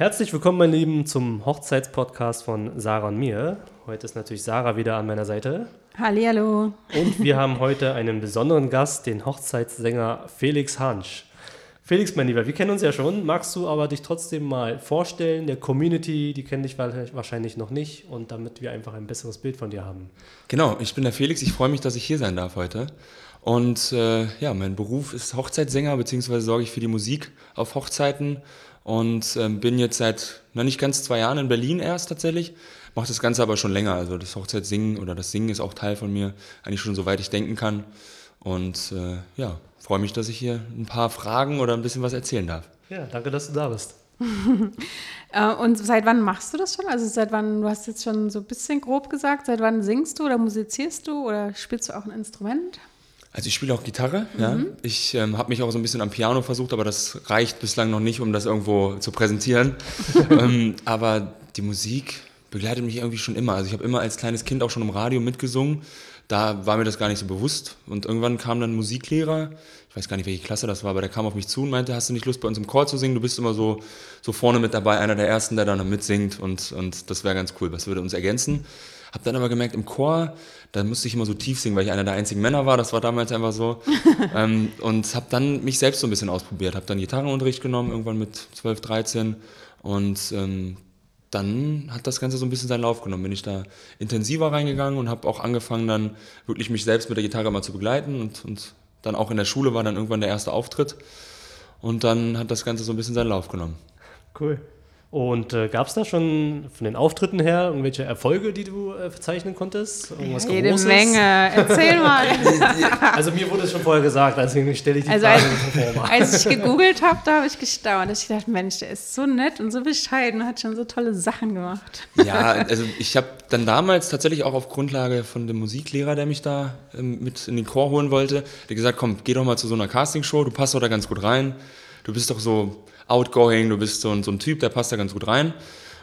Herzlich willkommen, meine Lieben, zum Hochzeitspodcast von Sarah und mir. Heute ist natürlich Sarah wieder an meiner Seite. Hallihallo. Und wir haben heute einen besonderen Gast, den Hochzeitssänger Felix Hansch. Felix, mein Lieber, wir kennen uns ja schon. Magst du aber dich trotzdem mal vorstellen? Der Community, die kennt dich wahrscheinlich noch nicht. Und damit wir einfach ein besseres Bild von dir haben. Genau, ich bin der Felix. Ich freue mich, dass ich hier sein darf heute. Und äh, ja, mein Beruf ist Hochzeitssänger, beziehungsweise sorge ich für die Musik auf Hochzeiten und äh, bin jetzt seit noch nicht ganz zwei Jahren in Berlin erst tatsächlich. Mache das Ganze aber schon länger. Also das Hochzeitssingen oder das Singen ist auch Teil von mir, eigentlich schon soweit ich denken kann. Und äh, ja, freue mich, dass ich hier ein paar Fragen oder ein bisschen was erzählen darf. Ja, danke, dass du da bist. Äh, und seit wann machst du das schon? Also seit wann, du hast jetzt schon so ein bisschen grob gesagt, seit wann singst du oder musizierst du oder spielst du auch ein Instrument? Also ich spiele auch Gitarre, mhm. ja. Ich ähm, habe mich auch so ein bisschen am Piano versucht, aber das reicht bislang noch nicht, um das irgendwo zu präsentieren. ähm, aber die Musik begleitet mich irgendwie schon immer. Also ich habe immer als kleines Kind auch schon im Radio mitgesungen. Da war mir das gar nicht so bewusst. Und irgendwann kam dann ein Musiklehrer, ich weiß gar nicht, welche Klasse das war, aber der kam auf mich zu und meinte, hast du nicht Lust, bei uns im Chor zu singen? Du bist immer so, so vorne mit dabei, einer der Ersten, der dann mitsingt und, und das wäre ganz cool. Was würde uns ergänzen? Hab dann aber gemerkt, im Chor, da musste ich immer so tief singen, weil ich einer der einzigen Männer war. Das war damals einfach so. ähm, und habe dann mich selbst so ein bisschen ausprobiert. Habe dann Gitarrenunterricht genommen, irgendwann mit 12, 13. Und ähm, dann hat das Ganze so ein bisschen seinen Lauf genommen. Bin ich da intensiver reingegangen und habe auch angefangen, dann wirklich mich selbst mit der Gitarre mal zu begleiten. Und, und dann auch in der Schule war dann irgendwann der erste Auftritt. Und dann hat das Ganze so ein bisschen seinen Lauf genommen. Cool. Und äh, gab es da schon von den Auftritten her irgendwelche Erfolge, die du äh, verzeichnen konntest? Irgendwas ja, jede Großes? Menge. Erzähl mal. also mir wurde es schon vorher gesagt, deswegen stelle ich die also Frage als. Als ich gegoogelt habe, da habe ich gestaunt. Ich dachte, Mensch, der ist so nett und so bescheiden, hat schon so tolle Sachen gemacht. Ja, also ich habe dann damals tatsächlich auch auf Grundlage von dem Musiklehrer, der mich da ähm, mit in den Chor holen wollte, der gesagt, komm, geh doch mal zu so einer Castingshow, du passt doch da ganz gut rein. Du bist doch so outgoing, du bist so ein, so ein Typ, der passt da ganz gut rein.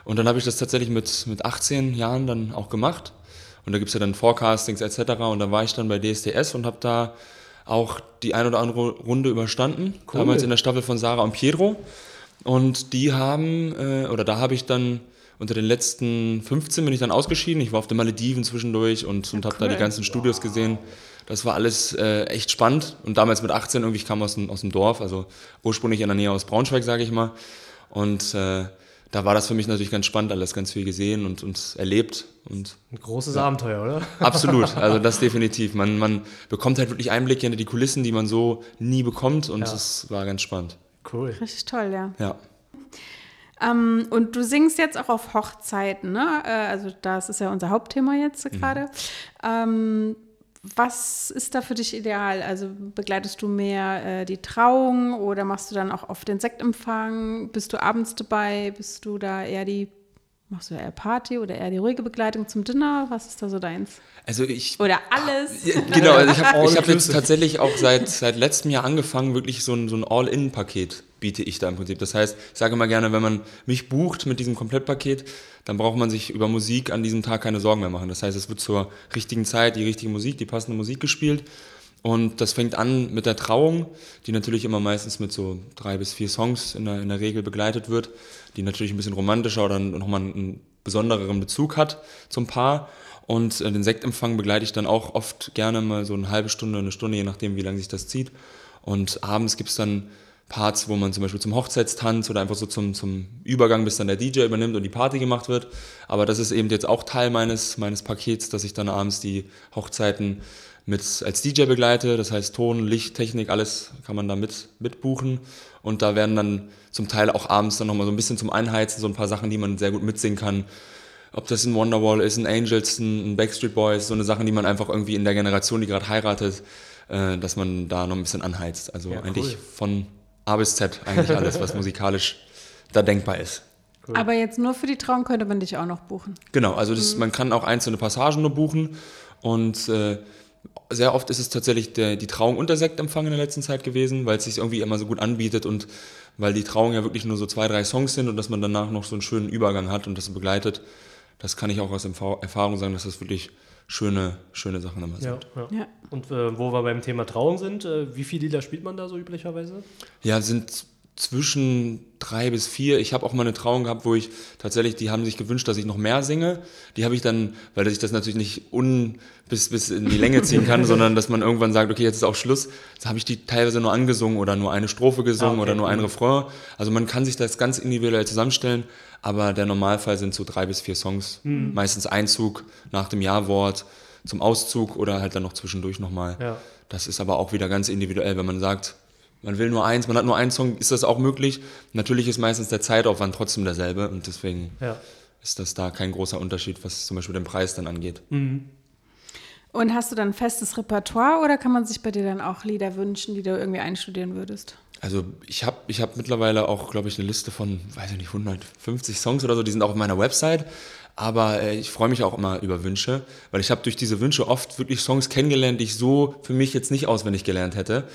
Und dann habe ich das tatsächlich mit, mit 18 Jahren dann auch gemacht. Und da gibt es ja dann Forecastings etc. Und dann war ich dann bei DSDS und habe da auch die ein oder andere Runde überstanden. Cool. Damals in der Staffel von Sarah und Pietro. Und die haben, äh, oder da habe ich dann unter den letzten 15 bin ich dann ausgeschieden. Ich war auf den Malediven zwischendurch und, und habe cool. da die ganzen Studios gesehen. Das war alles äh, echt spannend. Und damals mit 18 irgendwie, ich kam aus dem, aus dem Dorf, also ursprünglich in der Nähe aus Braunschweig, sage ich mal. Und äh, da war das für mich natürlich ganz spannend, alles ganz viel gesehen und, und erlebt. Und, Ein großes ja. Abenteuer, oder? Absolut, also das definitiv. Man, man bekommt halt wirklich Einblicke hinter die Kulissen, die man so nie bekommt und es ja. war ganz spannend. Cool. Richtig toll, ja. Ja. Ähm, und du singst jetzt auch auf Hochzeiten, ne? Äh, also das ist ja unser Hauptthema jetzt mhm. gerade. Mhm. Ähm, was ist da für dich ideal? Also begleitest du mehr äh, die Trauung oder machst du dann auch oft den Sektempfang? Bist du abends dabei? Bist du da eher die, machst du eher Party oder eher die ruhige Begleitung zum Dinner? Was ist da so deins? Also ich. Oder alles. Ja, genau, also ich habe hab jetzt tatsächlich auch seit, seit letztem Jahr angefangen, wirklich so ein, so ein All-In-Paket biete ich da im Prinzip. Das heißt, ich sage immer gerne, wenn man mich bucht mit diesem Komplettpaket, dann braucht man sich über Musik an diesem Tag keine Sorgen mehr machen. Das heißt, es wird zur richtigen Zeit die richtige Musik, die passende Musik gespielt. Und das fängt an mit der Trauung, die natürlich immer meistens mit so drei bis vier Songs in der, in der Regel begleitet wird, die natürlich ein bisschen romantischer oder nochmal einen besondereren Bezug hat zum Paar. Und äh, den Sektempfang begleite ich dann auch oft gerne mal so eine halbe Stunde, eine Stunde, je nachdem, wie lange sich das zieht. Und abends gibt's dann Parts, wo man zum Beispiel zum Hochzeitstanz oder einfach so zum, zum Übergang, bis dann der DJ übernimmt und die Party gemacht wird. Aber das ist eben jetzt auch Teil meines, meines Pakets, dass ich dann abends die Hochzeiten mit als DJ begleite. Das heißt Ton, Licht, Technik, alles kann man da mit, mitbuchen. Und da werden dann zum Teil auch abends dann nochmal so ein bisschen zum Einheizen, so ein paar Sachen, die man sehr gut mitsingen kann. Ob das ein Wonderwall ist, ein Angels, ein Backstreet Boys, so eine Sachen, die man einfach irgendwie in der Generation, die gerade heiratet, äh, dass man da noch ein bisschen anheizt. Also ja, eigentlich cool. von A bis Z eigentlich alles, was musikalisch da denkbar ist. Cool. Aber jetzt nur für die Trauung könnte man dich auch noch buchen. Genau, also das, mhm. man kann auch einzelne Passagen nur buchen und äh, sehr oft ist es tatsächlich der, die Trauung und der Sektempfang in der letzten Zeit gewesen, weil es sich irgendwie immer so gut anbietet und weil die Trauung ja wirklich nur so zwei, drei Songs sind und dass man danach noch so einen schönen Übergang hat und das begleitet. Das kann ich auch aus Erfahrung sagen, dass das wirklich schöne, schöne Sachen immer sind. Ja, ja. Und äh, wo wir beim Thema Trauung sind, äh, wie viele Lieder spielt man da so üblicherweise? Ja, sind zwischen drei bis vier. Ich habe auch mal eine Trauung gehabt, wo ich tatsächlich, die haben sich gewünscht, dass ich noch mehr singe. Die habe ich dann, weil ich das natürlich nicht un bis, bis in die Länge ziehen kann, sondern dass man irgendwann sagt, okay, jetzt ist auch Schluss. Da habe ich die teilweise nur angesungen oder nur eine Strophe gesungen ah, okay. oder nur ein Refrain. Also man kann sich das ganz individuell zusammenstellen, aber der Normalfall sind so drei bis vier Songs. Mhm. Meistens Einzug nach dem Ja-Wort zum Auszug oder halt dann noch zwischendurch nochmal. Ja. Das ist aber auch wieder ganz individuell, wenn man sagt, man will nur eins, man hat nur einen Song, ist das auch möglich. Natürlich ist meistens der Zeitaufwand trotzdem derselbe und deswegen ja. ist das da kein großer Unterschied, was zum Beispiel den Preis dann angeht. Mhm. Und hast du dann ein festes Repertoire oder kann man sich bei dir dann auch Lieder wünschen, die du irgendwie einstudieren würdest? Also ich habe ich hab mittlerweile auch, glaube ich, eine Liste von, weiß ich nicht, 150 Songs oder so, die sind auch auf meiner Website. Aber äh, ich freue mich auch immer über Wünsche, weil ich habe durch diese Wünsche oft wirklich Songs kennengelernt, die ich so für mich jetzt nicht auswendig gelernt hätte.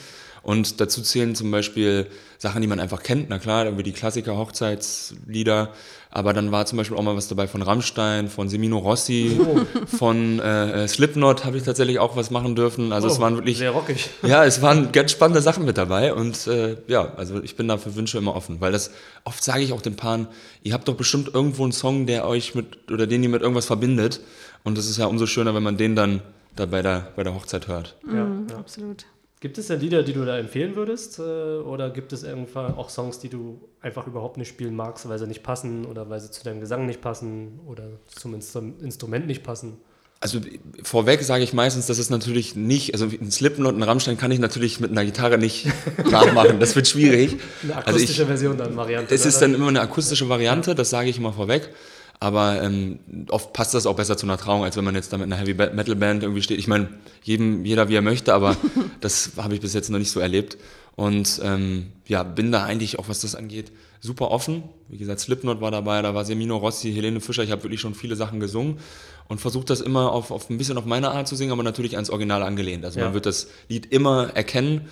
Und dazu zählen zum Beispiel Sachen, die man einfach kennt. Na klar, irgendwie die Klassiker, Hochzeitslieder. Aber dann war zum Beispiel auch mal was dabei von Rammstein, von Semino Rossi, oh. von äh, Slipknot habe ich tatsächlich auch was machen dürfen. Also oh, es waren wirklich sehr rockig. Ja, es waren ganz spannende Sachen mit dabei und äh, ja, also ich bin da für Wünsche immer offen, weil das oft sage ich auch den Paaren, ihr habt doch bestimmt irgendwo einen Song, der euch mit oder den ihr mit irgendwas verbindet und das ist ja umso schöner, wenn man den dann da bei der bei der Hochzeit hört. Ja, mhm, ja. absolut. Gibt es denn Lieder, die du da empfehlen würdest? Äh, oder gibt es irgendwann auch Songs, die du einfach überhaupt nicht spielen magst, weil sie nicht passen oder weil sie zu deinem Gesang nicht passen oder zum Instrument nicht passen? Also vorweg sage ich meistens, dass es natürlich nicht, also ein Slipknot und ein Rammstein kann ich natürlich mit einer Gitarre nicht nachmachen. Das wird schwierig. Eine akustische also ich, Version dann, Variante. Es ist dann immer eine akustische Variante, das sage ich immer vorweg. Aber ähm, oft passt das auch besser zu einer Trauung, als wenn man jetzt da mit einer Heavy Metal Band irgendwie steht. Ich meine, jedem, jeder wie er möchte, aber das habe ich bis jetzt noch nicht so erlebt. Und ähm, ja, bin da eigentlich auch, was das angeht, super offen. Wie gesagt, Slipknot war dabei, da war Semino Rossi, Helene Fischer. Ich habe wirklich schon viele Sachen gesungen und versuche das immer auf, auf ein bisschen auf meine Art zu singen, aber natürlich ans Original angelehnt. Also ja. man wird das Lied immer erkennen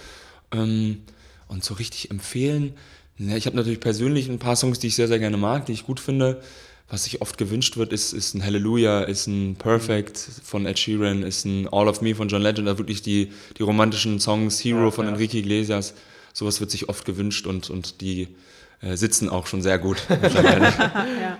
ähm, und so richtig empfehlen. Ja, ich habe natürlich persönlich ein paar Songs, die ich sehr, sehr gerne mag, die ich gut finde was sich oft gewünscht wird, ist, ist ein Hallelujah, ist ein Perfect von Ed Sheeran, ist ein All of Me von John Legend, also wirklich die, die romantischen Songs, Hero ja, von ja. Enrique Iglesias, sowas wird sich oft gewünscht und, und die äh, sitzen auch schon sehr gut ja.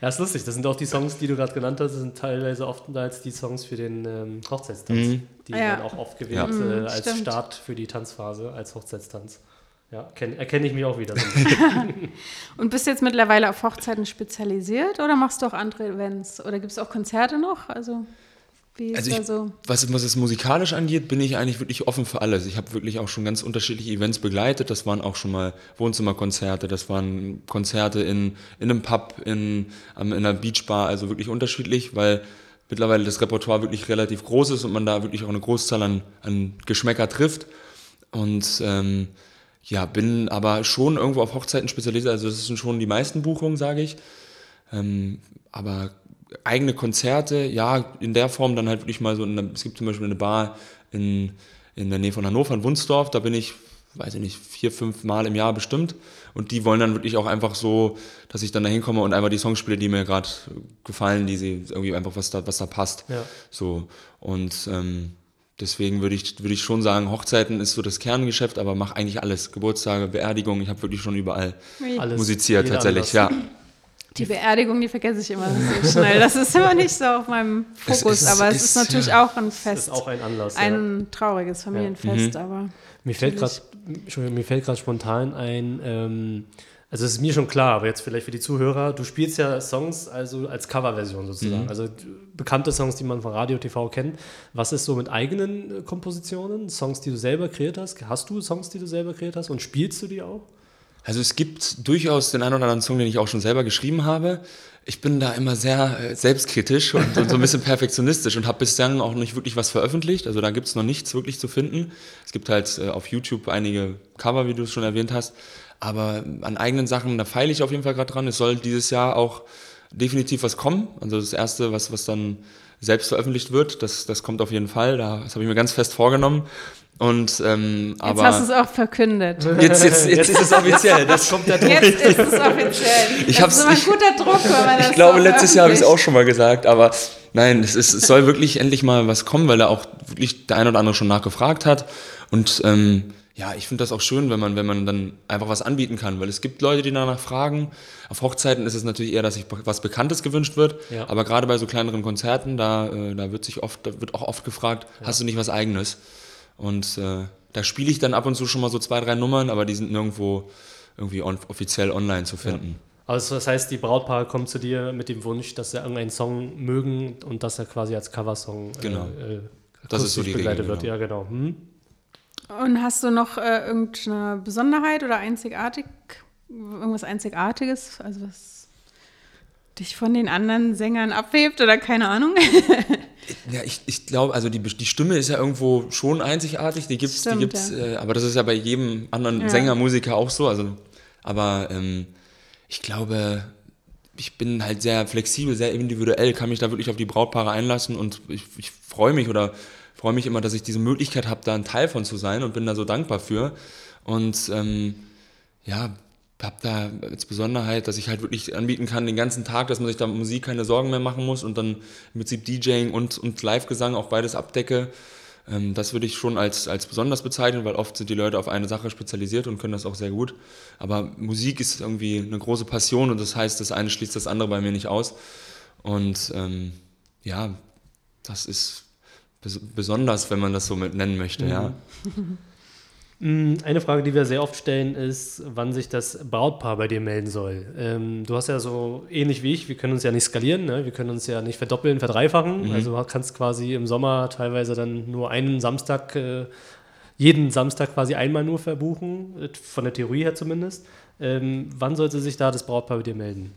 Ja, ist lustig. Das sind auch die Songs, die du gerade genannt hast, das sind teilweise oft als die Songs für den ähm, Hochzeitstanz. Mhm. Die ja. werden auch oft gewählt ja. äh, als Stimmt. Start für die Tanzphase, als Hochzeitstanz. Ja, erkenne ich mich auch wieder. und bist du jetzt mittlerweile auf Hochzeiten spezialisiert oder machst du auch andere Events? Oder gibt es auch Konzerte noch? Also, wie ist also ich, da so? Was, was es musikalisch angeht, bin ich eigentlich wirklich offen für alles. Ich habe wirklich auch schon ganz unterschiedliche Events begleitet. Das waren auch schon mal Wohnzimmerkonzerte, das waren Konzerte in, in einem Pub, in, in einer Beachbar, also wirklich unterschiedlich, weil mittlerweile das Repertoire wirklich relativ groß ist und man da wirklich auch eine Großzahl an, an Geschmäcker trifft. Und ähm, ja, bin aber schon irgendwo auf Hochzeiten spezialisiert. Also das sind schon die meisten Buchungen, sage ich. Ähm, aber eigene Konzerte, ja, in der Form dann halt wirklich mal so, eine, es gibt zum Beispiel eine Bar in, in der Nähe von Hannover, in Wunsdorf, da bin ich, weiß ich nicht, vier, fünf Mal im Jahr bestimmt. Und die wollen dann wirklich auch einfach so, dass ich dann da hinkomme und einfach die Songs spiele, die mir gerade gefallen, die sie irgendwie einfach, was da, was da passt. Ja. So. Und ähm, Deswegen würde ich, würde ich schon sagen, Hochzeiten ist so das Kerngeschäft, aber mach eigentlich alles. Geburtstage, Beerdigung, ich habe wirklich schon überall alles, musiziert tatsächlich, ja. Die Beerdigung, die vergesse ich immer so schnell. Das ist immer nicht so auf meinem Fokus, es ist, aber es ist, ist natürlich ja. auch ein Fest. Es ist auch ein Anlass. Ein ja. trauriges Familienfest, ja. mhm. aber. Mir fällt gerade spontan ein, ähm, also es ist mir schon klar, aber jetzt vielleicht für die Zuhörer, du spielst ja Songs also als Coverversion sozusagen, mhm. also bekannte Songs, die man von Radio TV kennt. Was ist so mit eigenen äh, Kompositionen, Songs, die du selber kreiert hast? Hast du Songs, die du selber kreiert hast und spielst du die auch? Also es gibt durchaus den einen oder anderen Song, den ich auch schon selber geschrieben habe. Ich bin da immer sehr äh, selbstkritisch und, und, so ein bisschen perfektionistisch und habe bislang auch nicht wirklich was veröffentlicht. Also da gibt es noch nichts wirklich zu finden. Es gibt halt äh, auf YouTube einige Cover, wie du es schon erwähnt hast. Aber an eigenen Sachen, da feile ich auf jeden Fall gerade dran. Es soll dieses Jahr auch definitiv was kommen. Also das erste, was, was dann selbst veröffentlicht wird, das, das kommt auf jeden Fall. Das habe ich mir ganz fest vorgenommen. Und, ähm, jetzt hast du es auch verkündet. Jetzt, jetzt, jetzt ist es offiziell. Das kommt der Druck. Jetzt ist es offiziell. Ich das ist immer ein guter Druck, wenn man das Ich glaube, letztes Jahr habe ich es auch schon mal gesagt, aber nein, es, ist, es soll wirklich endlich mal was kommen, weil da auch wirklich der ein oder andere schon nachgefragt hat. Und ähm, ja, ich finde das auch schön, wenn man, wenn man dann einfach was anbieten kann, weil es gibt Leute, die danach fragen. Auf Hochzeiten ist es natürlich eher, dass sich was Bekanntes gewünscht wird, ja. aber gerade bei so kleineren Konzerten, da, äh, da wird sich oft, da wird auch oft gefragt, ja. hast du nicht was Eigenes? Und äh, da spiele ich dann ab und zu schon mal so zwei, drei Nummern, aber die sind nirgendwo irgendwie on, offiziell online zu finden. Ja. Also das heißt, die Brautpaare kommen zu dir mit dem Wunsch, dass sie irgendeinen Song mögen und dass er quasi als Coversong äh, genau. äh, das ist so die begleitet Regel, wird. Genau. Ja, genau. Hm? Und hast du noch äh, irgendeine Besonderheit oder einzigartig, irgendwas Einzigartiges, also was dich von den anderen Sängern abhebt oder keine Ahnung? ja, ich, ich glaube, also die, die Stimme ist ja irgendwo schon einzigartig, die gibt's, Stimmt, die gibt's, ja. äh, aber das ist ja bei jedem anderen ja. Sänger, Musiker auch so. Also, aber ähm, ich glaube, ich bin halt sehr flexibel, sehr individuell, kann mich da wirklich auf die Brautpaare einlassen und ich, ich freue mich oder freue mich immer, dass ich diese Möglichkeit habe, da ein Teil von zu sein und bin da so dankbar für. Und ähm, ja, habe da als Besonderheit, dass ich halt wirklich anbieten kann den ganzen Tag, dass man sich da Musik keine Sorgen mehr machen muss und dann im Prinzip DJing und, und Live-Gesang auch beides abdecke. Ähm, das würde ich schon als, als besonders bezeichnen, weil oft sind die Leute auf eine Sache spezialisiert und können das auch sehr gut. Aber Musik ist irgendwie eine große Passion und das heißt, das eine schließt das andere bei mir nicht aus. Und ähm, ja, das ist besonders, wenn man das so mit nennen möchte, mhm. ja. Mm, eine Frage, die wir sehr oft stellen, ist, wann sich das Brautpaar bei dir melden soll. Ähm, du hast ja so ähnlich wie ich, wir können uns ja nicht skalieren, ne? wir können uns ja nicht verdoppeln, verdreifachen. Mhm. Also du kannst quasi im Sommer teilweise dann nur einen Samstag, äh, jeden Samstag quasi einmal nur verbuchen, von der Theorie her zumindest. Ähm, wann sollte sich da das Brautpaar bei dir melden?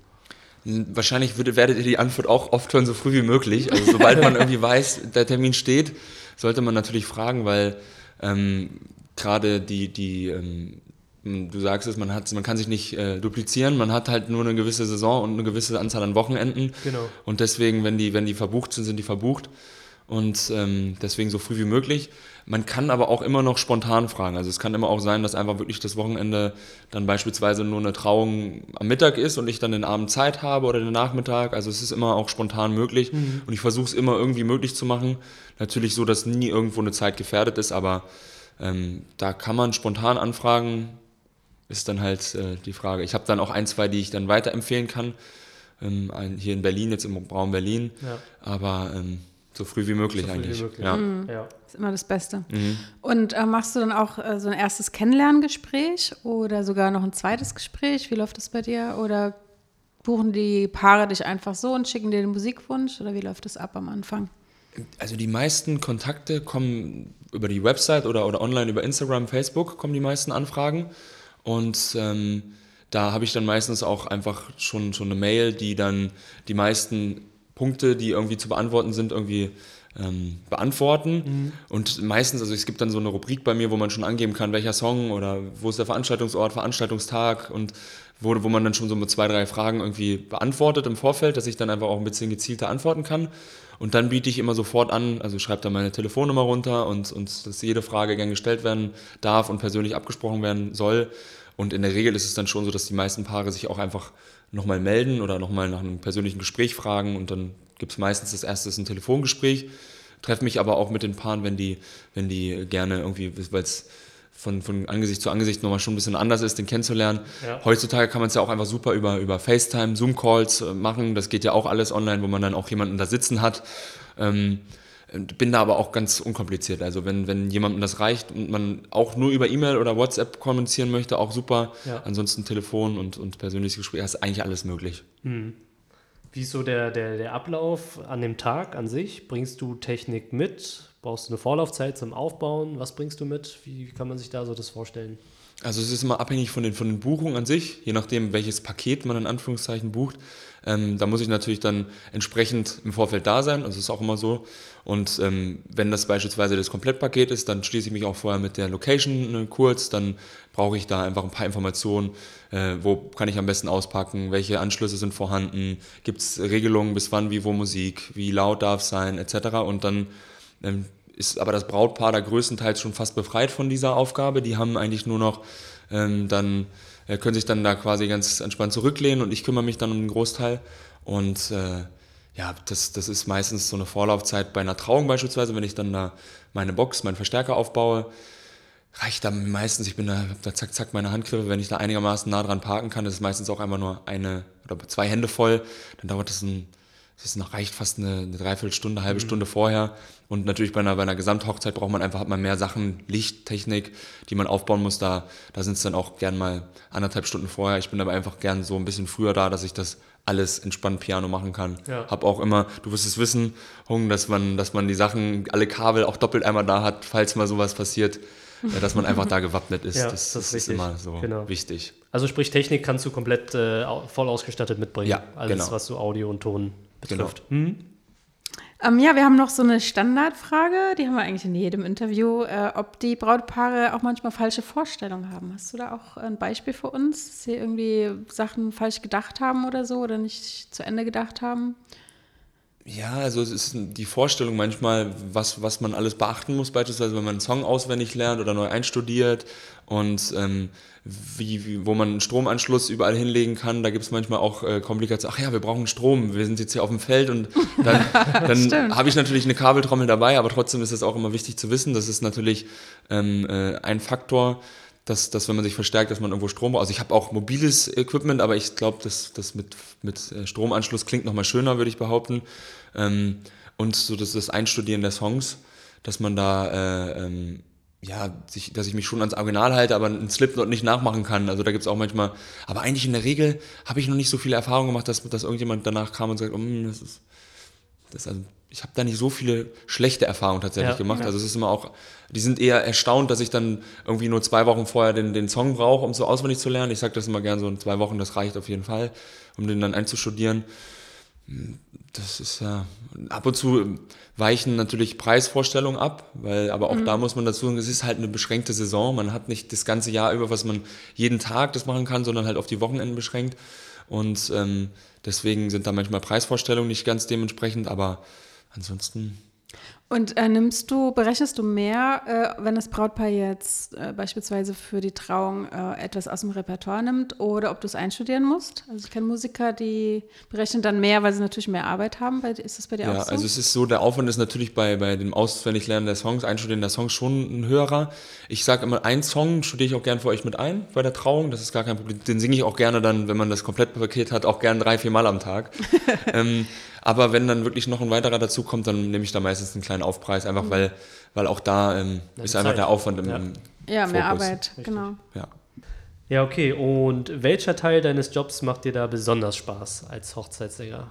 Wahrscheinlich würde, werdet ihr die Antwort auch oft hören, so früh wie möglich. Also sobald man irgendwie weiß, der Termin steht, sollte man natürlich fragen, weil ähm, gerade die, die ähm, du sagst es, man, hat, man kann sich nicht äh, duplizieren, man hat halt nur eine gewisse Saison und eine gewisse Anzahl an Wochenenden. Genau. Und deswegen, wenn die, wenn die verbucht sind, sind die verbucht. Und ähm, deswegen so früh wie möglich. Man kann aber auch immer noch spontan fragen. Also es kann immer auch sein, dass einfach wirklich das Wochenende dann beispielsweise nur eine Trauung am Mittag ist und ich dann den Abend Zeit habe oder den Nachmittag. Also es ist immer auch spontan möglich mhm. und ich versuche es immer irgendwie möglich zu machen. Natürlich so, dass nie irgendwo eine Zeit gefährdet ist, aber ähm, da kann man spontan anfragen. Ist dann halt äh, die Frage. Ich habe dann auch ein, zwei, die ich dann weiterempfehlen kann. Ähm, ein, hier in Berlin, jetzt im Raum Berlin. Ja. Aber ähm, so früh wie möglich so früh eigentlich. Wie möglich. Ja. Mhm. ja. Ist immer das Beste. Mhm. Und äh, machst du dann auch äh, so ein erstes Kennenlerngespräch oder sogar noch ein zweites Gespräch? Wie läuft das bei dir? Oder buchen die Paare dich einfach so und schicken dir den Musikwunsch? Oder wie läuft das ab am Anfang? Also die meisten Kontakte kommen über die Website oder, oder online über Instagram, Facebook kommen die meisten Anfragen. Und ähm, da habe ich dann meistens auch einfach schon, schon eine Mail, die dann die meisten Punkte, die irgendwie zu beantworten sind, irgendwie ähm, beantworten. Mhm. Und meistens, also es gibt dann so eine Rubrik bei mir, wo man schon angeben kann, welcher Song oder wo ist der Veranstaltungsort, Veranstaltungstag und wo, wo man dann schon so mit zwei, drei Fragen irgendwie beantwortet im Vorfeld, dass ich dann einfach auch ein bisschen gezielter antworten kann. Und dann biete ich immer sofort an, also schreibe da meine Telefonnummer runter und, und dass jede Frage gern gestellt werden darf und persönlich abgesprochen werden soll. Und in der Regel ist es dann schon so, dass die meisten Paare sich auch einfach nochmal melden oder nochmal nach einem persönlichen Gespräch fragen und dann gibt es meistens das erste ein Telefongespräch. Treffe mich aber auch mit den Paaren, wenn die, wenn die gerne irgendwie, weil es von, von Angesicht zu Angesicht nochmal schon ein bisschen anders ist, den kennenzulernen. Ja. Heutzutage kann man es ja auch einfach super über, über FaceTime, Zoom-Calls äh, machen. Das geht ja auch alles online, wo man dann auch jemanden da sitzen hat. Ähm, bin da aber auch ganz unkompliziert. Also wenn, wenn jemandem das reicht und man auch nur über E-Mail oder WhatsApp kommunizieren möchte, auch super. Ja. Ansonsten Telefon und, und persönliches Gespräch, ist eigentlich alles möglich. Mhm. Wie ist so der, der, der Ablauf an dem Tag an sich? Bringst du Technik mit? Brauchst du eine Vorlaufzeit zum Aufbauen? Was bringst du mit? Wie kann man sich da so das vorstellen? Also es ist immer abhängig von den, von den Buchungen an sich, je nachdem, welches Paket man in Anführungszeichen bucht. Ähm, da muss ich natürlich dann entsprechend im Vorfeld da sein, also ist auch immer so. Und ähm, wenn das beispielsweise das Komplettpaket ist, dann schließe ich mich auch vorher mit der Location äh, kurz, dann brauche ich da einfach ein paar Informationen, äh, wo kann ich am besten auspacken, welche Anschlüsse sind vorhanden, gibt es Regelungen, bis wann, wie, wo Musik, wie laut darf es sein, etc. Und dann ähm, ist aber das Brautpaar da größtenteils schon fast befreit von dieser Aufgabe. Die haben eigentlich nur noch ähm, dann, äh, können sich dann da quasi ganz entspannt zurücklehnen und ich kümmere mich dann um den Großteil. Und äh, ja, das, das ist meistens so eine Vorlaufzeit bei einer Trauung beispielsweise, wenn ich dann da meine Box, meinen Verstärker aufbaue, reicht da meistens, ich bin da, da zack, zack, meine Handgriffe, wenn ich da einigermaßen nah dran parken kann, das ist meistens auch einfach nur eine oder zwei Hände voll, dann dauert das ein, das noch reicht fast eine, eine Dreiviertelstunde, halbe mhm. Stunde vorher. Und natürlich bei einer, bei einer Gesamthochzeit braucht man einfach, hat man mehr Sachen, Lichttechnik, die man aufbauen muss. Da, da sind es dann auch gern mal anderthalb Stunden vorher. Ich bin aber einfach gern so ein bisschen früher da, dass ich das alles entspannt Piano machen kann. Ja. Hab auch immer, du wirst es wissen, Hung, dass man, dass man die Sachen, alle Kabel auch doppelt einmal da hat, falls mal sowas passiert. Ja, dass man einfach da gewappnet ist. Ja, das, das, ist immer so genau. wichtig. Also sprich, Technik kannst du komplett äh, voll ausgestattet mitbringen. Ja, Alles, genau. was so Audio und Ton betrifft. Genau. Hm? Ähm, ja, wir haben noch so eine Standardfrage, die haben wir eigentlich in jedem Interview, äh, ob die Brautpaare auch manchmal falsche Vorstellungen haben. Hast du da auch ein Beispiel für uns, dass sie irgendwie Sachen falsch gedacht haben oder so oder nicht zu Ende gedacht haben? Ja, also es ist die Vorstellung manchmal, was, was man alles beachten muss, beispielsweise wenn man einen Song auswendig lernt oder neu einstudiert und ähm, wie, wie, wo man einen Stromanschluss überall hinlegen kann. Da gibt es manchmal auch äh, Komplikationen. Ach ja, wir brauchen Strom, wir sind jetzt hier auf dem Feld und dann, dann habe ich natürlich eine Kabeltrommel dabei, aber trotzdem ist es auch immer wichtig zu wissen, das ist natürlich ähm, äh, ein Faktor, dass, dass wenn man sich verstärkt, dass man irgendwo Strom braucht. Also ich habe auch mobiles Equipment, aber ich glaube, dass das mit, mit äh, Stromanschluss klingt nochmal schöner, würde ich behaupten. Ähm, und so das, das Einstudieren der Songs, dass man da, äh, ähm, ja, sich, dass ich mich schon ans Original halte, aber einen Slipknot nicht nachmachen kann. Also da gibt es auch manchmal, aber eigentlich in der Regel habe ich noch nicht so viele Erfahrungen gemacht, dass, dass irgendjemand danach kam und sagt, oh, das ist, das also, ich habe da nicht so viele schlechte Erfahrungen tatsächlich ja, gemacht. Ja. Also es ist immer auch, die sind eher erstaunt, dass ich dann irgendwie nur zwei Wochen vorher den, den Song brauche, um so auswendig zu lernen. Ich sage das immer gern so in zwei Wochen, das reicht auf jeden Fall, um den dann einzustudieren das ist ja, ab und zu weichen natürlich Preisvorstellungen ab, weil, aber auch mhm. da muss man dazu sagen, es ist halt eine beschränkte Saison. Man hat nicht das ganze Jahr über, was man jeden Tag das machen kann, sondern halt auf die Wochenenden beschränkt. Und ähm, deswegen sind da manchmal Preisvorstellungen nicht ganz dementsprechend, aber ansonsten und äh, nimmst du, berechnest du mehr, äh, wenn das Brautpaar jetzt äh, beispielsweise für die Trauung äh, etwas aus dem Repertoire nimmt oder ob du es einstudieren musst? Also ich kenne Musiker, die berechnen dann mehr, weil sie natürlich mehr Arbeit haben. Ist das bei dir ja, auch so? Also es ist so, der Aufwand ist natürlich bei, bei dem Auswendiglernen der Songs, Einstudieren der Songs schon ein höherer. Ich sage immer, einen Song studiere ich auch gern für euch mit ein bei der Trauung. Das ist gar kein Problem. Den singe ich auch gerne dann, wenn man das Komplettpaket hat, auch gern drei, vier Mal am Tag. ähm, aber wenn dann wirklich noch ein weiterer dazu kommt, dann nehme ich da meistens einen kleinen Aufpreis, einfach mhm. weil, weil auch da ähm, ist Zeit. einfach der Aufwand im, ja. im Ja, Fokus. mehr Arbeit, Richtig. genau. Ja. Ja, okay. Und welcher Teil deines Jobs macht dir da besonders Spaß als Hochzeitssänger?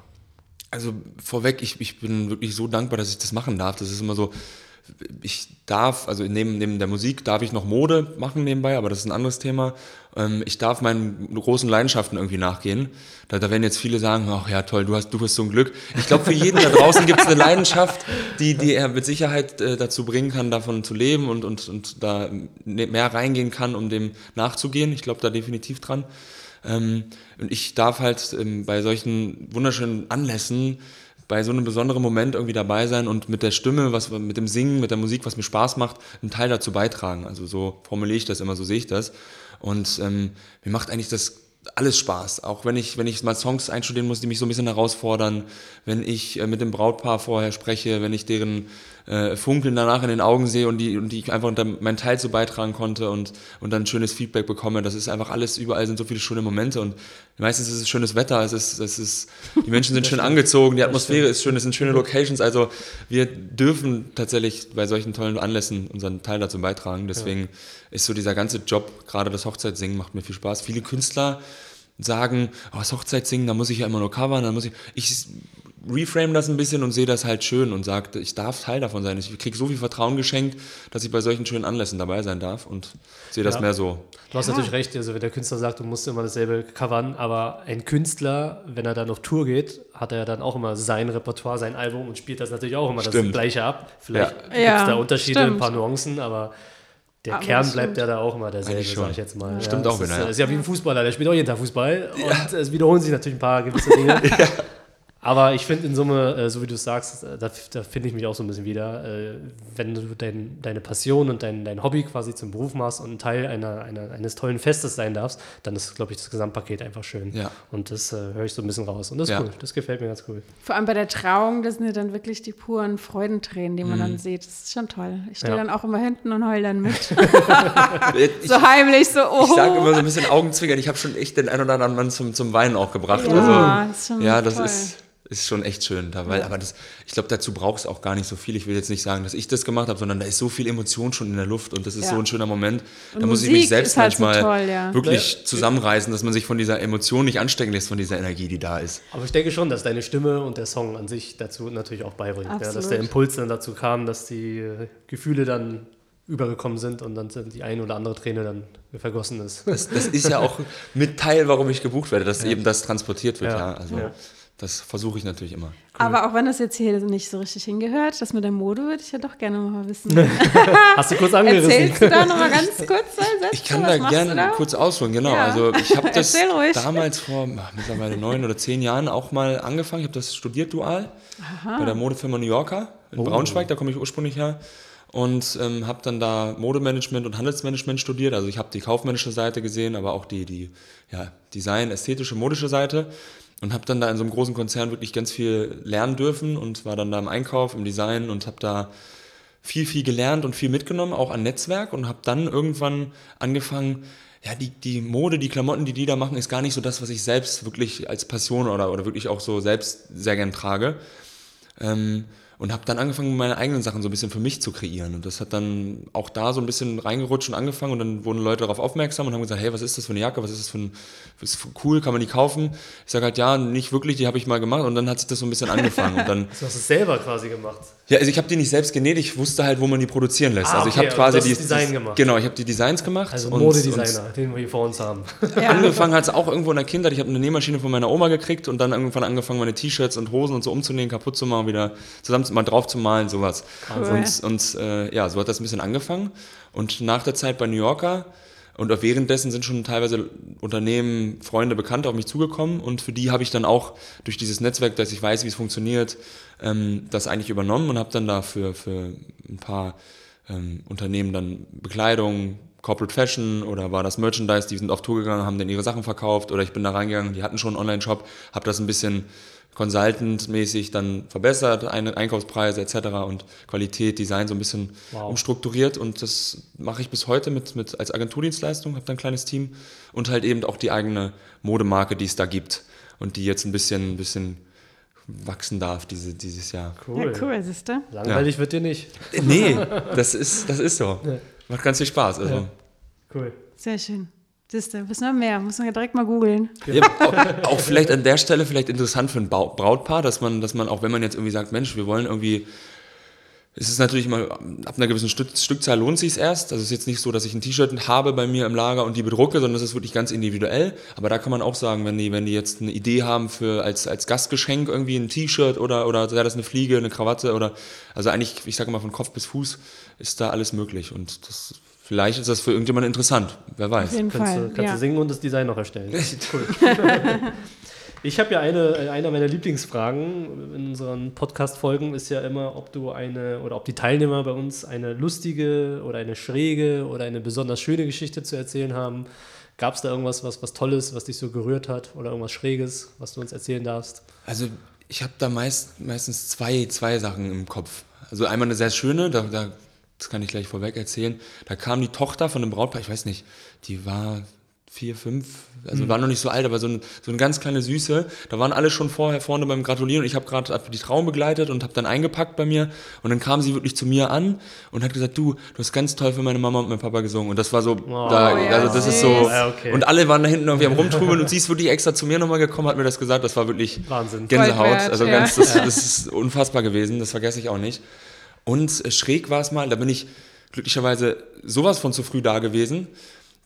Also vorweg, ich, ich bin wirklich so dankbar, dass ich das machen darf. Das ist immer so, ich darf, also neben, neben der Musik darf ich noch Mode machen nebenbei, aber das ist ein anderes Thema. Ähm, ich darf meinen großen Leidenschaften irgendwie nachgehen. Da, da werden jetzt viele sagen, ach ja, toll, du hast, du hast so ein Glück. Ich glaube, für jeden da draußen gibt es eine Leidenschaft, die, die er mit Sicherheit äh, dazu bringen kann, davon zu leben und, und, und da ne, mehr reingehen kann, um dem nachzugehen. Ich glaube da definitiv dran. Ähm, und ich darf halt ähm, bei solchen wunderschönen Anlässen bei so einem besonderen Moment irgendwie dabei sein und mit der Stimme, was mit dem Singen, mit der Musik, was mir Spaß macht, einen Teil dazu beitragen. Also so formuliere ich das immer, so sehe ich das. Und ähm, mir macht eigentlich das alles Spaß. Auch wenn ich, wenn ich mal Songs einstudieren muss, die mich so ein bisschen herausfordern, wenn ich äh, mit dem Brautpaar vorher spreche, wenn ich deren äh, Funkeln danach in den Augen sehe und die, und die ich einfach meinen Teil zu beitragen konnte und, und dann schönes Feedback bekomme. Das ist einfach alles, überall sind so viele schöne Momente und meistens ist es schönes Wetter, es ist, es ist, die Menschen sind schön angezogen, die Atmosphäre ist schön, es sind schöne Locations. Also wir dürfen tatsächlich bei solchen tollen Anlässen unseren Teil dazu beitragen. Deswegen ja. ist so dieser ganze Job, gerade das Hochzeitssingen macht mir viel Spaß. Viele Künstler sagen, oh, das Hochzeitssingen, da muss ich ja immer nur covern, da muss ich, ich reframe das ein bisschen und sehe das halt schön und sage, ich darf Teil davon sein. Ich kriege so viel Vertrauen geschenkt, dass ich bei solchen schönen Anlässen dabei sein darf und sehe das Ja. mehr so. Du hast natürlich recht, also wenn der Künstler sagt, du musst immer dasselbe covern, aber ein Künstler, wenn er dann auf Tour geht, hat er dann auch immer sein Repertoire, sein Album und spielt das natürlich auch immer das Stimmt. gleiche ab. Vielleicht Ja. gibt es Ja, da Unterschiede, ein stimmt. paar Nuancen, aber der Aber Kern das bleibt stimmt. ja da auch immer derselbe, sag ich jetzt mal. Stimmt ja, auch das wieder, Ist, ja. ist ja wie ein Fußballer, der spielt auch jeden Tag Fußball und es wiederholen sich natürlich ein paar gewisse Dinge. Aber ich finde in Summe, äh, so wie du es sagst, äh, da, da finde ich mich auch so ein bisschen wieder, äh, wenn du dein, deine Passion und dein, dein Hobby quasi zum Beruf machst und ein Teil einer, einer, eines tollen Festes sein darfst, dann ist, glaube ich, das Gesamtpaket einfach schön. Ja. Und das äh, höre ich so ein bisschen raus. Und das ist Ja. cool. Das gefällt mir ganz cool. Vor allem bei der Trauung, das sind ja dann wirklich die puren Freudentränen, die man dann sieht. Das ist schon toll. Ich stehe Mhm. Ja. dann auch immer hinten und heul dann mit. Ich, so heimlich, so, oh. ich sage immer so ein bisschen Augenzwinkern. Ich habe schon echt den einen oder anderen Mann zum, zum Weinen auch gebracht. Ja, also, ist schon ja das toll. ist, ist schon echt schön. Da, weil, Aber das, ich glaube, dazu braucht es auch gar nicht so viel. Ich will jetzt nicht sagen, dass ich das gemacht habe, sondern da ist so viel Emotion schon in der Luft und das ist Ja. so ein schöner Moment. da Und muss ich Musik mich selbst halt so manchmal toll, ja. wirklich zusammenreißen, dass man sich von dieser Emotion nicht anstecken lässt, von dieser Energie, die da ist. Aber ich denke schon, dass deine Stimme und der Song an sich dazu natürlich auch beibringt. Ja, dass der Impuls dann dazu kam, dass die äh, Gefühle dann übergekommen sind und dann die ein oder andere Träne dann vergossen ist. Das, das ist ja auch mit Teil, warum ich gebucht werde, dass eben das transportiert wird. Ja. Ja. Also Ja. Das versuche ich natürlich immer. Aber auch wenn das jetzt hier nicht so richtig hingehört, das mit der Mode würde ich ja doch gerne mal wissen. Hast du kurz angerissen? Erzählst du da nochmal ganz kurz Sätze? Ich kann Was da gerne da? kurz ausholen, genau. Ja. Also ich habe das damals vor ach, mittlerweile neun oder zehn Jahren auch mal angefangen. Ich habe das studiert dual bei der Modefirma New Yorker in Braunschweig, da komme ich ursprünglich her. Und ähm, habe dann da Modemanagement und Handelsmanagement studiert. Also ich habe die kaufmännische Seite gesehen, aber auch die, die ja, Design, ästhetische, modische Seite. Und habe dann da in so einem großen Konzern wirklich ganz viel lernen dürfen und war dann da im Einkauf, im Design und habe da viel, viel gelernt und viel mitgenommen, auch an Netzwerk und habe dann irgendwann angefangen, ja, die, die Mode, die Klamotten, die die da machen, ist gar nicht so das, was ich selbst wirklich als Passion oder, oder wirklich auch so selbst sehr gern trage. Ähm, und habe dann angefangen, meine eigenen Sachen so ein bisschen für mich zu kreieren. Und das hat dann auch da so ein bisschen reingerutscht und angefangen. Und dann wurden Leute darauf aufmerksam und haben gesagt, hey, was ist das für eine Jacke? Was ist das für ein, ist cool? Kann man die kaufen? Ich sage halt, ja, nicht wirklich, die habe ich mal gemacht. Und dann hat sich das so ein bisschen angefangen. Und dann, Du hast es selber quasi gemacht. Ja, also ich habe die nicht selbst genäht, ich wusste halt, wo man die produzieren lässt. Ah, also ich okay, habe quasi also du die Design gemacht. Genau, ich habe die Designs gemacht. Also und- Modedesigner, den wir hier vor uns haben. Ja. Angefangen hat es auch irgendwo in der Kindheit. Ich habe eine Nähmaschine von meiner Oma gekriegt und dann irgendwann angefangen, meine T-Shirts und Hosen und so umzunähen, kaputt zu machen, wieder zusammen mal drauf zu malen, sowas. Cool. Und, und äh, ja, so hat das ein bisschen angefangen. Und nach der Zeit bei New Yorker und währenddessen sind schon teilweise Unternehmen, Freunde, Bekannte auf mich zugekommen und für die habe ich dann auch durch dieses Netzwerk, dass ich weiß, wie es funktioniert, ähm, das eigentlich übernommen und habe dann da für, für ein paar ähm, Unternehmen dann Bekleidung, Corporate Fashion oder war das Merchandise, die sind auf Tour gegangen, haben dann ihre Sachen verkauft oder ich bin da reingegangen, die hatten schon einen Online-Shop, habe das ein bisschen Consultant-mäßig dann verbessert, Ein Einkaufspreise etc. und Qualität, Design so ein bisschen Wow. umstrukturiert und das mache ich bis heute mit, mit als Agenturdienstleistung, habe da ein kleines Team und halt eben auch die eigene Modemarke, die es da gibt und die jetzt ein bisschen, ein bisschen wachsen darf diese, dieses Jahr. Cool. Ja, cool, siehst du? Langweilig wird dir nicht. Nee, das ist, das ist so. Macht ganz viel Spaß. Also. Ja. Cool. Sehr schön. Siehst du, wissen wir mehr. Muss man ja direkt mal googeln. Ja, auch, vielleicht an der Stelle vielleicht interessant für ein Brautpaar, dass man, dass man auch wenn man jetzt irgendwie sagt, Mensch, wir wollen irgendwie, es ist natürlich immer, ab einer gewissen Stück, Stückzahl lohnt sich erst. Also es ist jetzt nicht so, dass ich ein T-Shirt habe bei mir im Lager und die bedrucke, sondern das ist wirklich ganz individuell. Aber da kann man auch sagen, wenn die, wenn die jetzt eine Idee haben für als, als Gastgeschenk irgendwie ein T-Shirt oder, oder sei das eine Fliege, eine Krawatte oder, also eigentlich, ich sage mal von Kopf bis Fuß ist da alles möglich und das, vielleicht ist das für irgendjemanden interessant, wer weiß. Auf jeden Kannst, Fall. du, kannst ja. du singen und das Design noch erstellen. Cool. Ich habe ja eine, einer meiner Lieblingsfragen in unseren Podcast-Folgen ist ja immer, ob du eine oder ob die Teilnehmer bei uns eine lustige oder eine schräge oder eine besonders schöne Geschichte zu erzählen haben. Gab es da irgendwas, was, was Tolles, was dich so gerührt hat oder irgendwas Schräges, was du uns erzählen darfst? Also ich habe da meist, meistens zwei, zwei Sachen im Kopf. Also einmal eine sehr schöne, da, da, das kann ich gleich vorweg erzählen. Da kam die Tochter von einem Brautpaar, ich weiß nicht, die war vier, fünf, also mhm. war noch nicht so alt, aber so, ein, so eine ganz kleine Süße. Da waren alle schon vorher vorne beim Gratulieren und ich habe gerade die Trauung begleitet und habe dann eingepackt bei mir und dann kam sie wirklich zu mir an und hat gesagt, du, du hast ganz toll für meine Mama und meinen Papa gesungen und das war so, oh, da, ja, also das ist so ja, okay. und alle waren da hinten irgendwie am rumtrubeln und sie ist wirklich extra zu mir nochmal gekommen, hat mir das gesagt, das war wirklich Wahnsinn. Gänsehaut, also ganz, das, das ist unfassbar gewesen, das vergesse ich auch nicht. Und schräg war es mal, da bin ich glücklicherweise sowas von zu früh da gewesen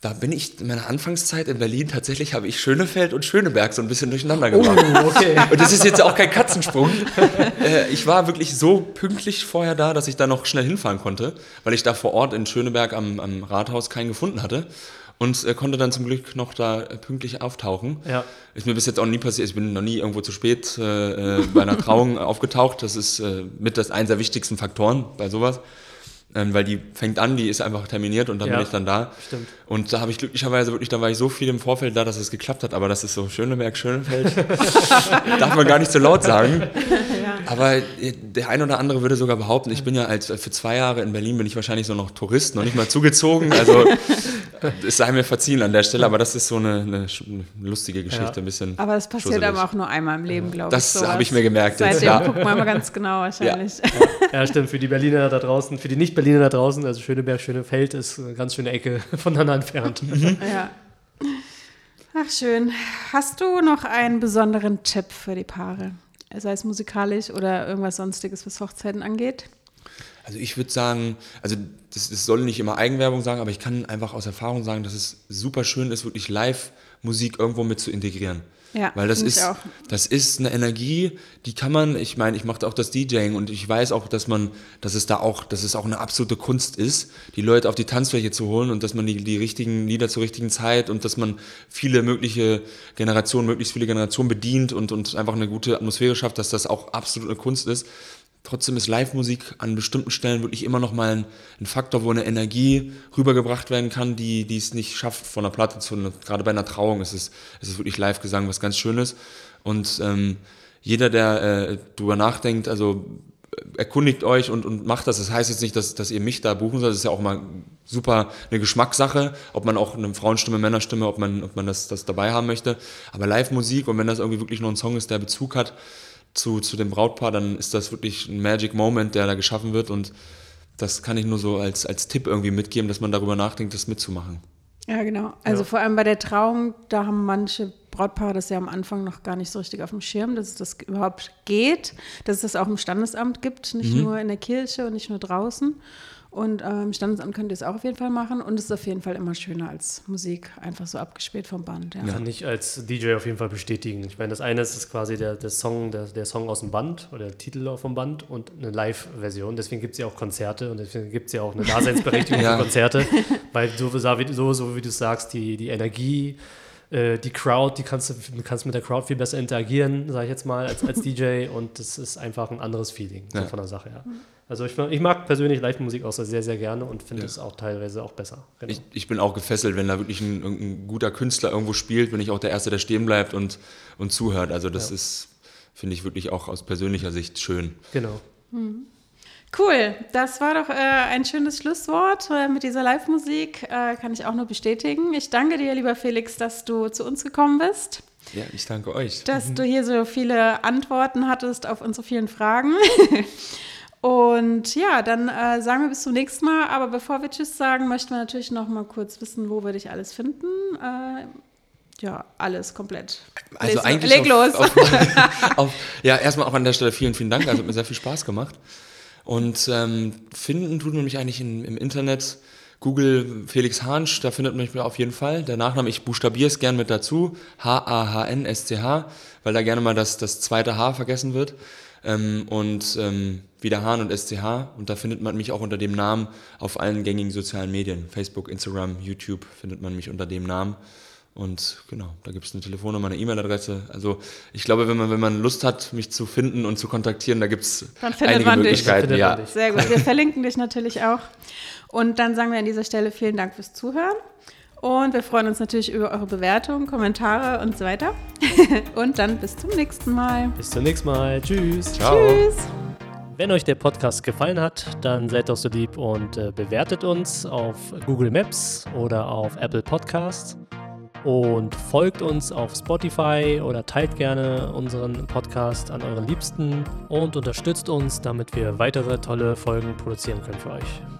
da bin ich in meiner Anfangszeit in Berlin tatsächlich habe ich Schönefeld und Schöneberg so ein bisschen durcheinander gemacht. Oh, okay. Und das ist jetzt auch kein Katzensprung. Äh, ich war wirklich so pünktlich vorher da, dass ich da noch schnell hinfahren konnte, weil ich da vor Ort in Schöneberg am, am Rathaus keinen gefunden hatte und äh, konnte dann zum Glück noch da äh, pünktlich auftauchen. Ja. Ist mir bis jetzt auch nie passiert. Ich bin noch nie irgendwo zu spät äh, bei einer Trauung aufgetaucht. Das ist äh, mit das eines der wichtigsten Faktoren bei sowas ähm, weil die fängt an, die ist einfach terminiert und dann ja, bin ich dann da. Stimmt. Und da habe ich glücklicherweise wirklich, da war ich so viel im Vorfeld da, dass es geklappt hat, aber das ist so Schöneberg, Schönefeld. Darf man gar nicht so laut sagen. Aber äh, der ein oder andere würde sogar behaupten, ich bin ja als für zwei Jahre in Berlin bin ich wahrscheinlich so noch Tourist, noch nicht mal zugezogen. Also es sei mir verziehen an der Stelle, aber das ist so eine, eine lustige Geschichte, ja. ein bisschen. Aber das passiert aber auch nur einmal im Leben, glaube ich. Das habe ich mir gemerkt. Seitdem ja. guckt man mal ganz genau wahrscheinlich. Ja. ja, stimmt. Für die Berliner da draußen, für die Nicht-Berliner da draußen, also Schöneberg, Schönefeld ist eine ganz schöne Ecke voneinander entfernt. Mhm. Ja. Ach schön. Hast du noch einen besonderen Tipp für die Paare? Sei es musikalisch oder irgendwas sonstiges, was Hochzeiten angeht? Also ich würde sagen, also das, das, soll nicht immer Eigenwerbung sagen, aber ich kann einfach aus Erfahrung sagen, dass es super schön ist, wirklich Live-Musik irgendwo mit zu integrieren. Ja, Weil das ist, das ist eine Energie, die kann man, ich meine, ich mache auch das DJing und ich weiß auch, dass man, dass es da auch, dass es auch eine absolute Kunst ist, die Leute auf die Tanzfläche zu holen und dass man die, die richtigen Lieder zur richtigen Zeit und dass man viele mögliche Generationen, möglichst viele Generationen bedient und, und einfach eine gute Atmosphäre schafft, dass das auch absolut eine Kunst ist. Trotzdem ist Live-Musik an bestimmten Stellen wirklich immer noch mal ein, ein, Faktor, wo eine Energie rübergebracht werden kann, die, die es nicht schafft von der Platte zu. Gerade bei einer Trauung ist es, ist es wirklich Live-Gesang, was ganz Schönes. Und ähm, jeder, der äh, drüber nachdenkt, also erkundigt euch und, und macht das. Das heißt jetzt nicht, dass, dass ihr mich da buchen sollt. Das ist ja auch mal super eine Geschmackssache, ob man auch eine Frauenstimme, Männerstimme, ob man, ob man das, das dabei haben möchte. Aber Live-Musik und wenn das irgendwie wirklich nur ein Song ist, der Bezug hat, zu, zu dem Brautpaar, dann ist das wirklich ein Magic Moment, der da geschaffen wird und das kann ich nur so als, als Tipp irgendwie mitgeben, dass man darüber nachdenkt, das mitzumachen. Ja, genau. Also ja. vor allem bei der Trauung, da haben manche Brautpaare das ja am Anfang noch gar nicht so richtig auf dem Schirm, dass es das überhaupt geht, dass es das auch im Standesamt gibt, nicht mhm. nur in der Kirche und nicht nur draußen. Und ähm, Standesamt könnt ihr es auch auf jeden Fall machen. Und es ist auf jeden Fall immer schöner als Musik, einfach so abgespielt vom Band. Ja. Kann ich als DJ auf jeden Fall bestätigen. Ich meine, das eine ist quasi der, der Song, der, der Song aus dem Band oder der Titel vom Band und eine Live-Version. Deswegen gibt es ja auch Konzerte und deswegen gibt es ja auch eine Daseinsberechtigung ja. für Konzerte. Weil so, so, so wie du sagst, die, die Energie, äh, die Crowd, die kannst du kannst mit der Crowd viel besser interagieren, sage ich jetzt mal, als, als DJ. Und das ist einfach ein anderes Feeling ja. von der Sache, ja. Also ich, ich mag persönlich Live-Musik auch sehr, sehr gerne und finde es auch teilweise auch besser. Genau. Ich, ich, bin auch gefesselt, wenn da wirklich ein, ein, guter Künstler irgendwo spielt, bin ich auch der Erste, der stehen bleibt und, und zuhört. Also das ja. ist, finde ich wirklich auch aus persönlicher Sicht schön. Genau. Mhm. Cool, das war doch äh, ein schönes Schlusswort äh, mit dieser Live-Musik. Äh, kann ich auch nur bestätigen. Ich danke dir, lieber Felix, dass du zu uns gekommen bist. Ja, ich danke euch. Dass du hier so viele Antworten hattest auf unsere vielen Fragen. Und ja, dann äh, sagen wir bis zum nächsten Mal. Aber bevor wir Tschüss sagen, möchten wir natürlich noch mal kurz wissen, wo wir dich alles finden. Äh, ja, alles komplett. Also Leg, eigentlich leg los. Auf, auf, auf, ja, erstmal auch an der Stelle vielen, vielen Dank. Also hat mir sehr viel Spaß gemacht. Und ähm, finden tut man mich eigentlich in, im Internet. Google Felix Hansch, da findet man mich auf jeden Fall. Der Nachname, ich buchstabiere es gern mit dazu. H-A-H-N-S-C-H, weil da gerne mal das, das zweite H vergessen wird ähm, und ähm, wieder Hahn und SCH. Und da findet man mich auch unter dem Namen auf allen gängigen sozialen Medien. Facebook, Instagram, YouTube findet man mich unter dem Namen. Und genau, da gibt es eine Telefonnummer, eine E-Mail-Adresse. Also ich glaube, wenn man, wenn man Lust hat, mich zu finden und zu kontaktieren, da gibt es einige Möglichkeiten. Ja. Sehr gut. Wir verlinken dich natürlich auch. Und dann sagen wir an dieser Stelle vielen Dank fürs Zuhören. Und wir freuen uns natürlich über eure Bewertungen, Kommentare und so weiter. und dann bis zum nächsten Mal. Bis zum nächsten Mal. Tschüss. Ciao. Tschüss. Wenn euch der Podcast gefallen hat, dann seid doch so lieb und äh, bewertet uns auf Google Maps oder auf Apple Podcasts. Und folgt uns auf Spotify oder teilt gerne unseren Podcast an euren Liebsten und unterstützt uns, damit wir weitere tolle Folgen produzieren können für euch.